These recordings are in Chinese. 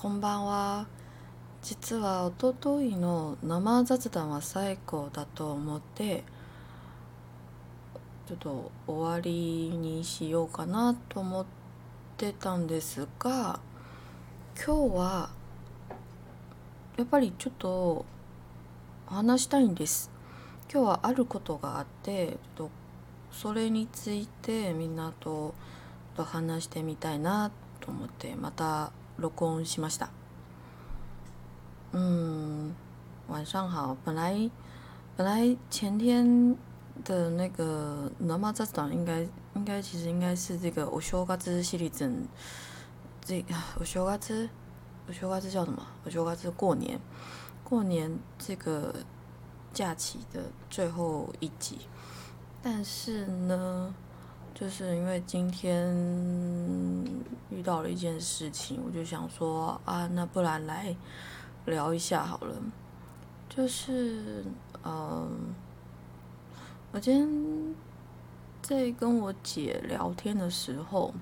こんばんは。実はおとといの生雑談は最後だと思って、ちょっと終わりにしようかなと思ってたんですが、今日はやっぱりちょっと話したいんです。今日はあることがあって、ちょっとそれについてみんなと話してみたいなと思ってまた録音しました。嗯，晚上好。本来本来前天的那个生雑談应该应该其实应该是这个お正月シリーズン，这お正月お正月叫什么？お正月过年过年这个假期的最后一集，但是呢，就是因为今天 遇到了一件事情，我就想说啊，那不然来聊一下好了。就是嗯，我今天在跟我姐聊天的时候，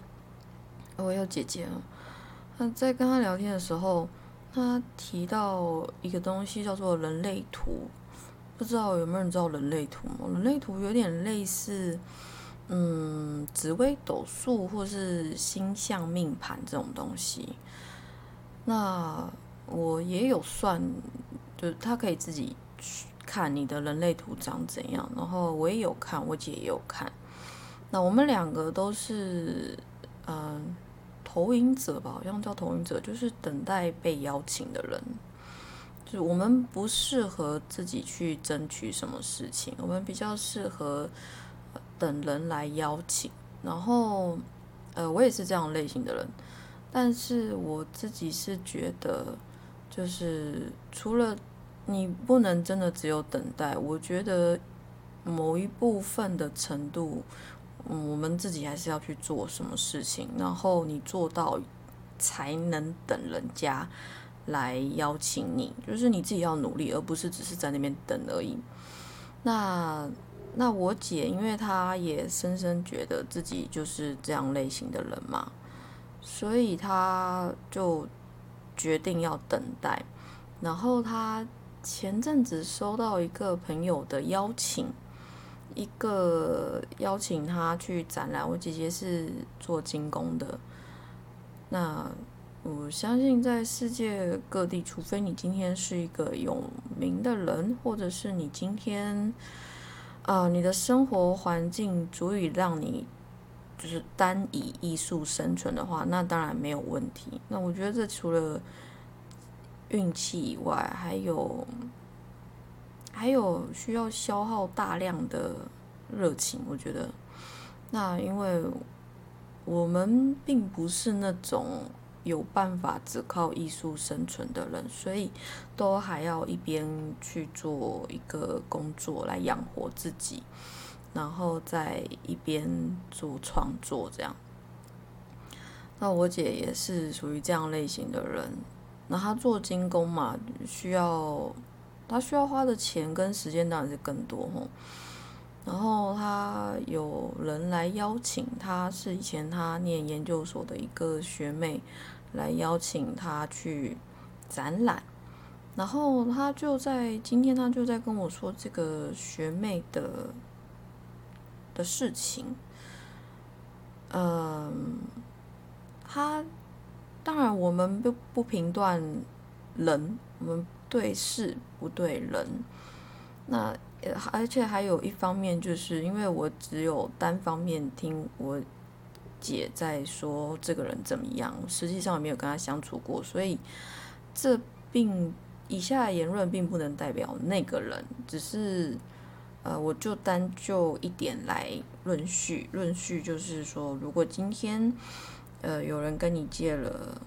我有姐姐了，那在跟她聊天的时候，她提到一个东西叫做人类图。不知道有没有人知道人类图？人类图有点类似，嗯，紫微斗数或是星象命盘这种东西。那我也有算，就是他可以自己去看你的人类图长怎样，然后我也有看，我姐也有看。那我们两个都是，嗯，投影者吧，好像叫投影者，就是等待被邀请的人。就我们不适合自己去争取什么事情，我们比较适合等人来邀请。然后，呃，我也是这样类型的人，但是我自己是觉得，就是除了你不能真的只有等待，我觉得某一部分的程度，嗯，我们自己还是要去做什么事情，然后你做到才能等人家。来邀请你，就是你自己要努力，而不是只是在那边等而已。那那我姐，因为她也深深觉得自己就是这样类型的人嘛，所以她就决定要等待。然后她前阵子收到一个朋友的邀请，一个邀请她去展览。我姐姐是做精工的，那。我相信在世界各地，除非你今天是一个有名的人，或者是你今天，呃，你的生活环境足以让你就是单以艺术生存的话，那当然没有问题。那我觉得这除了运气以外，还有还有需要消耗大量的热情。我觉得，那因为我们并不是那种。有办法只靠艺术生存的人，所以都还要一边去做一个工作来养活自己，然后再一边做创作这样。那我姐也是属于这样类型的人，那她做精工嘛，需要她需要花的钱跟时间当然是更多吼。然后他有人来邀请他，是以前他念研究所的一个学妹。来邀请他去展览，然后他就在今天，他就在跟我说这个学妹的的事情。嗯，他当然我们不不评断人，我们对事不对人。那而且还有一方面，就是因为我只有单方面听我。姐在说这个人怎么样，实际上也没有跟他相处过，所以这并以下言论并不能代表那个人，只是，呃，我就单就一点来论述，论述就是说，如果今天，呃，有人跟你借了，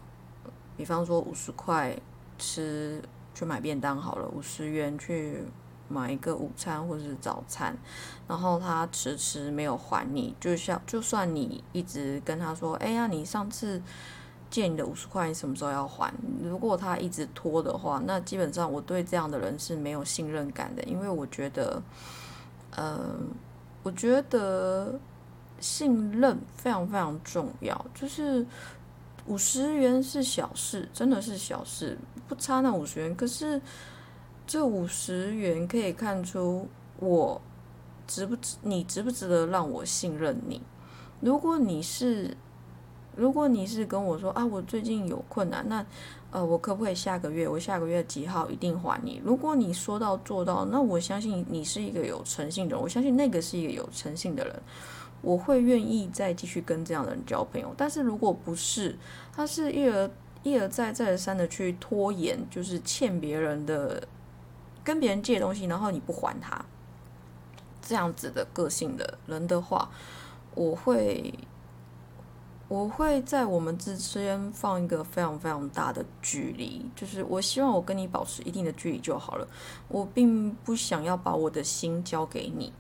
比方说五十块吃去买便当好了，五十元去。买一个午餐或者是早餐，然后他迟迟没有还你，就像就算你一直跟他说，哎呀，你上次借你的五十块，你什么时候要还？如果他一直拖的话，那基本上我对这样的人是没有信任感的，因为我觉得，呃，我觉得信任非常非常重要，就是五十元是小事，真的是小事，不差那五十元。可是这五十元可以看出我值不值，你值不值得让我信任你？如果你是，如果你是跟我说啊，我最近有困难，那呃，我可不可以下个月？我下个月几号一定还你？如果你说到做到，那我相信你是一个有诚信的人，我相信那个是一个有诚信的人。我会愿意再继续跟这样的人交朋友，但是如果不是，他是一而一而再再而三的去拖延，就是欠别人的，跟别人借东西，然后你不还他，这样子的个性的人的话，我会我会在我们之间放一个非常非常大的距离，就是我希望我跟你保持一定的距离就好了，我并不想要把我的心交给你。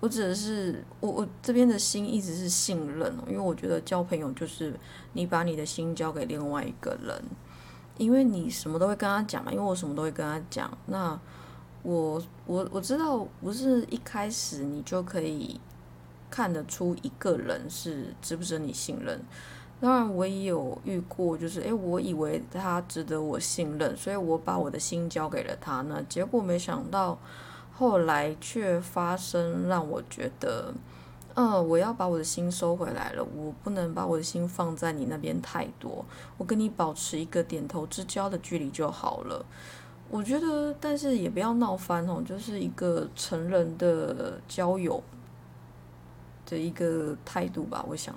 我指的是我我这边的心一直是信任，因为我觉得交朋友就是你把你的心交给另外一个人，因为你什么都会跟他讲嘛，因为我什么都会跟他讲。那我我我知道不是一开始你就可以看得出一个人是值不值得你信任。当然我也有遇过，就是诶，我以为他值得我信任，所以我把我的心交给了他，那结果没想到。后来却发生让我觉得，嗯，我要把我的心收回来了，我不能把我的心放在你那边太多，我跟你保持一个点头之交的距离就好了。我觉得，但是也不要闹翻哦，就是一个成人的交友的一个态度吧。我想，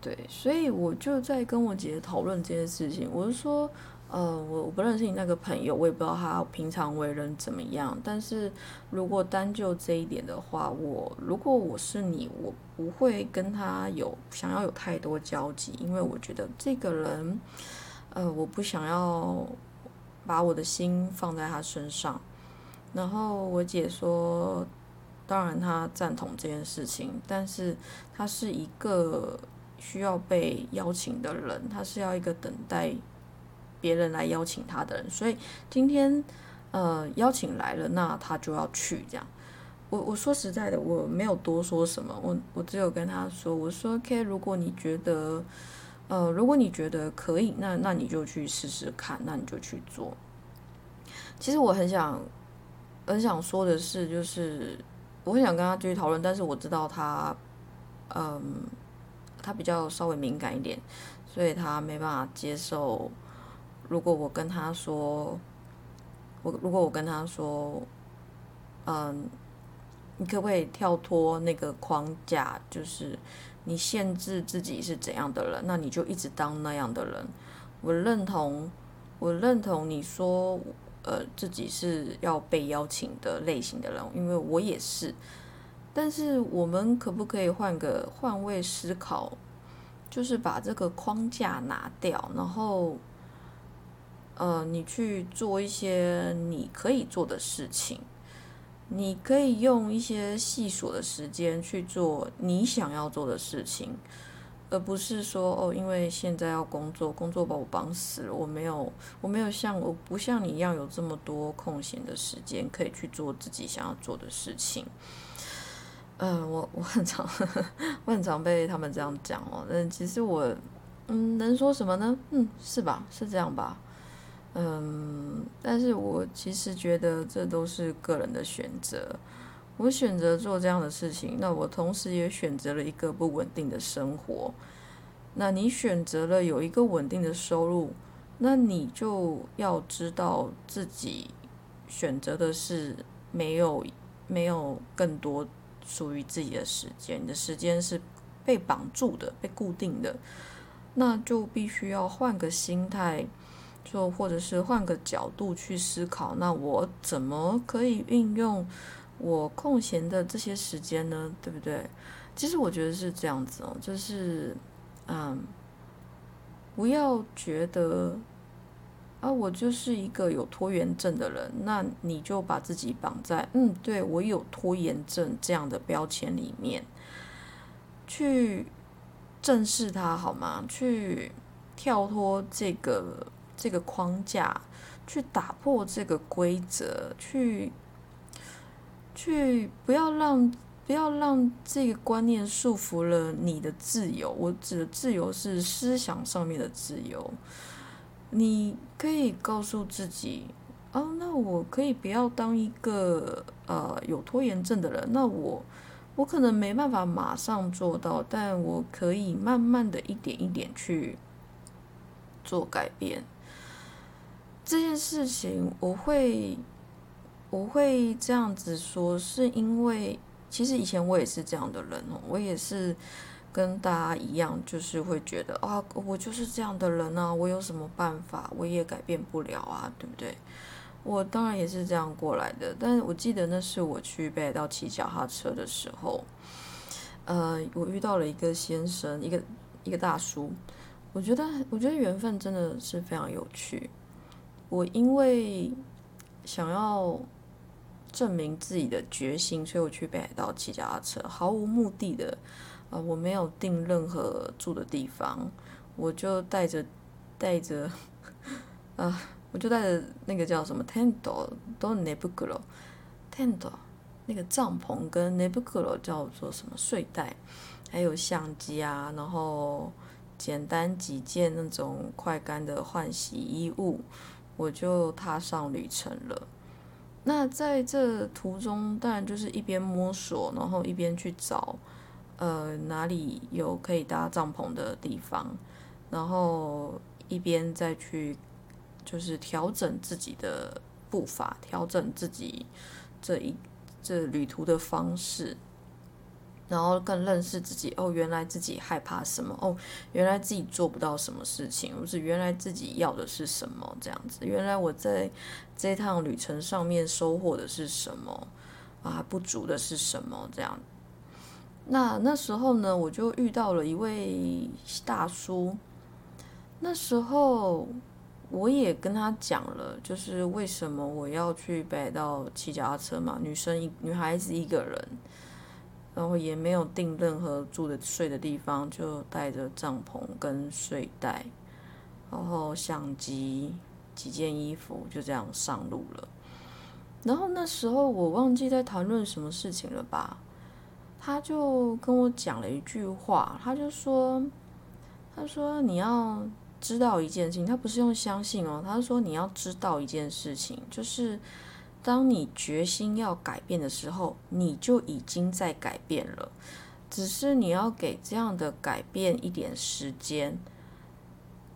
对，所以我就在跟我姐姐讨论这件事情，我是说。呃，我我不认识你那个朋友，我也不知道他平常为人怎么样。但是如果单就这一点的话，我如果我是你，我不会跟他有想要有太多交集，因为我觉得这个人，呃，我不想要把我的心放在他身上。然后我姐说，当然她赞同这件事情，但是他是一个需要被邀请的人，他是要一个等待。别人来邀请他的人，所以今天，呃，邀请来了，那他就要去这样。我我说实在的，我没有多说什么，我我只有跟他说，我说 OK，如果你觉得，呃，如果你觉得可以，那那你就去试试看，那你就去做。其实我很想很想说的是，就是我很想跟他继续讨论，但是我知道他，嗯，他比较稍微敏感一点，所以他没办法接受。如果我跟他说，我如果我跟他说，嗯，你可不可以跳脱那个框架？就是你限制自己是怎样的人，那你就一直当那样的人。我认同，我认同你说，呃，自己是要被邀请的类型的人，因为我也是。但是我们可不可以换个换位思考，就是把这个框架拿掉，然后。呃，你去做一些你可以做的事情，你可以用一些细琐的时间去做你想要做的事情，而不是说哦，因为现在要工作，工作把我绑死了，我没有，我没有像我不像你一样有这么多空闲的时间可以去做自己想要做的事情。嗯，我我很常 我很常被他们这样讲哦，嗯其实我嗯能说什么呢？嗯，是吧？是这样吧？嗯，但是我其实觉得这都是个人的选择。我选择做这样的事情，那我同时也选择了一个不稳定的生活。那你选择了有一个稳定的收入，那你就要知道自己选择的是没有没有更多属于自己的时间，你的时间是被绑住的、被固定的，那就必须要换个心态。就或者是换个角度去思考，那我怎么可以运用我空闲的这些时间呢？对不对？其实我觉得是这样子哦，就是嗯，不要觉得啊，我就是一个有拖延症的人，那你就把自己绑在嗯，对我有拖延症这样的标签里面，去正视它好吗？去跳脱这个。这个框架，去打破这个规则，去去不要让不要让这个观念束缚了你的自由。我指的自由是思想上面的自由。你可以告诉自己，哦，那我可以不要当一个呃有拖延症的人。那我我可能没办法马上做到，但我可以慢慢的一点一点去做改变。这件事情我会我会这样子说，是因为其实以前我也是这样的人哦，我也是跟大家一样，就是会觉得啊，我就是这样的人啊，我有什么办法，我也改变不了啊，对不对？我当然也是这样过来的，但是我记得那是我去北海道骑脚踏车的时候，呃，我遇到了一个先生，一个一个大叔，我觉得我觉得缘分真的是非常有趣。我因为想要证明自己的决心，所以我去北海道骑脚踏车，毫无目的的，呃，我没有订任何住的地方，我就带着带着，啊，我就带着那个叫什么 tent 都 nebukuro tent 那个帐篷跟 nebukuro 叫做什么睡袋，还有相机啊，然后简单几件那种快干的换洗衣物。我就踏上旅程了。那在这途中，当然就是一边摸索，然后一边去找，呃，哪里有可以搭帐篷的地方，然后一边再去，就是调整自己的步伐，调整自己这一这旅途的方式。然后更认识自己哦，原来自己害怕什么哦，原来自己做不到什么事情，不是原来自己要的是什么这样子，原来我在这趟旅程上面收获的是什么啊，不足的是什么这样。那那时候呢，我就遇到了一位大叔，那时候我也跟他讲了，就是为什么我要去北海道骑脚踏车嘛，女生一女孩子一个人。然后也没有订任何住的睡的地方，就带着帐篷跟睡袋，然后相机几件衣服，就这样上路了。然后那时候我忘记在谈论什么事情了吧？他就跟我讲了一句话，他就说：“他说你要知道一件事情，他不是用相信哦，他说你要知道一件事情，就是。”当你决心要改变的时候，你就已经在改变了，只是你要给这样的改变一点时间。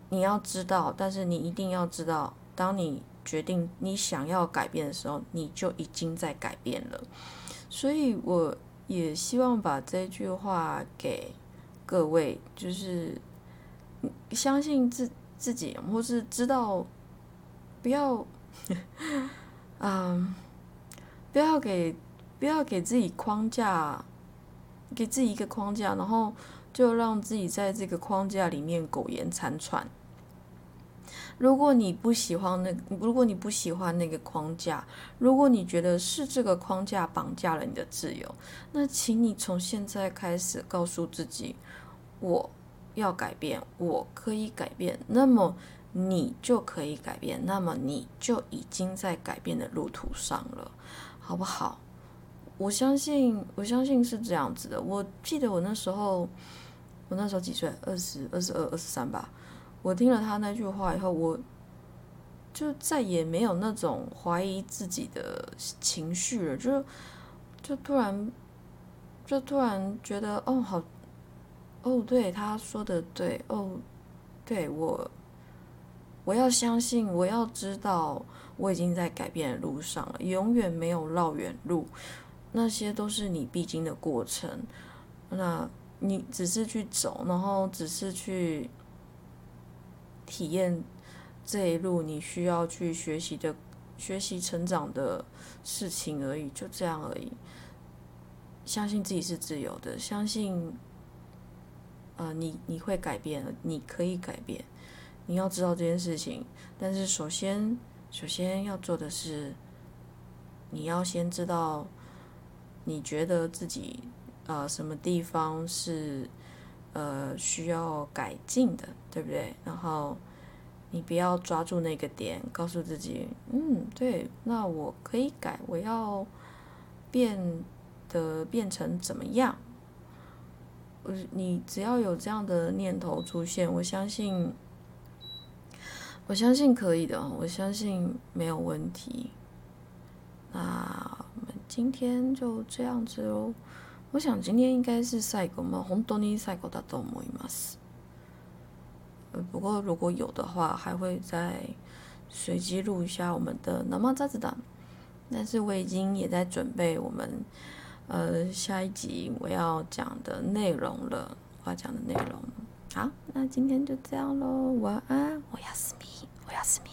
你要知道，但是你一定要知道，当你决定你想要改变的时候，你就已经在改变了。所以我也希望把这句话给各位，就是相信自自己，或是知道不要。嗯，不要给不要给自己框架，给自己一个框架，然后就让自己在这个框架里面苟延残喘。如果你不喜欢那，如果你不喜欢那个框架，如果你觉得是这个框架绑架了你的自由，那请你从现在开始告诉自己，我要改变，我可以改变。那么。你就可以改变，那么你就已经在改变的路途上了，好不好？我相信，我相信是这样子的。我记得我那时候，我那时候几岁？二十二、十二、二十三吧。我听了他那句话以后，我就再也没有那种怀疑自己的情绪了，就就突然，就突然觉得，哦，好，哦，对，他说的对，哦，对我。我要相信，我要知道，我已经在改变的路上了，永远没有绕远路，那些都是你必经的过程。那你只是去走，然后只是去体验这一路你需要去学习的、学习成长的事情而已，就这样而已。相信自己是自由的，相信，呃，你你会改变，你可以改变。你要知道这件事情，但是首先，首先要做的是，你要先知道，你觉得自己呃什么地方是呃需要改进的，对不对？然后你不要抓住那个点，告诉自己，嗯，对，那我可以改，我要变的变成怎么样？呃，你只要有这样的念头出现，我相信，我相信可以的，我相信没有问题。那我们今天就这样子喽。我想今天应该是赛狗嘛，红多尼赛狗大都摸一马斯。呃，不过如果有的话，还会再随机录一下我们的南妈扎子档。但是我已经也在准备我们呃下一集我要讲的内容了，我要讲的内容。好，那今天就这样喽，晚安，我要思密，我要思密。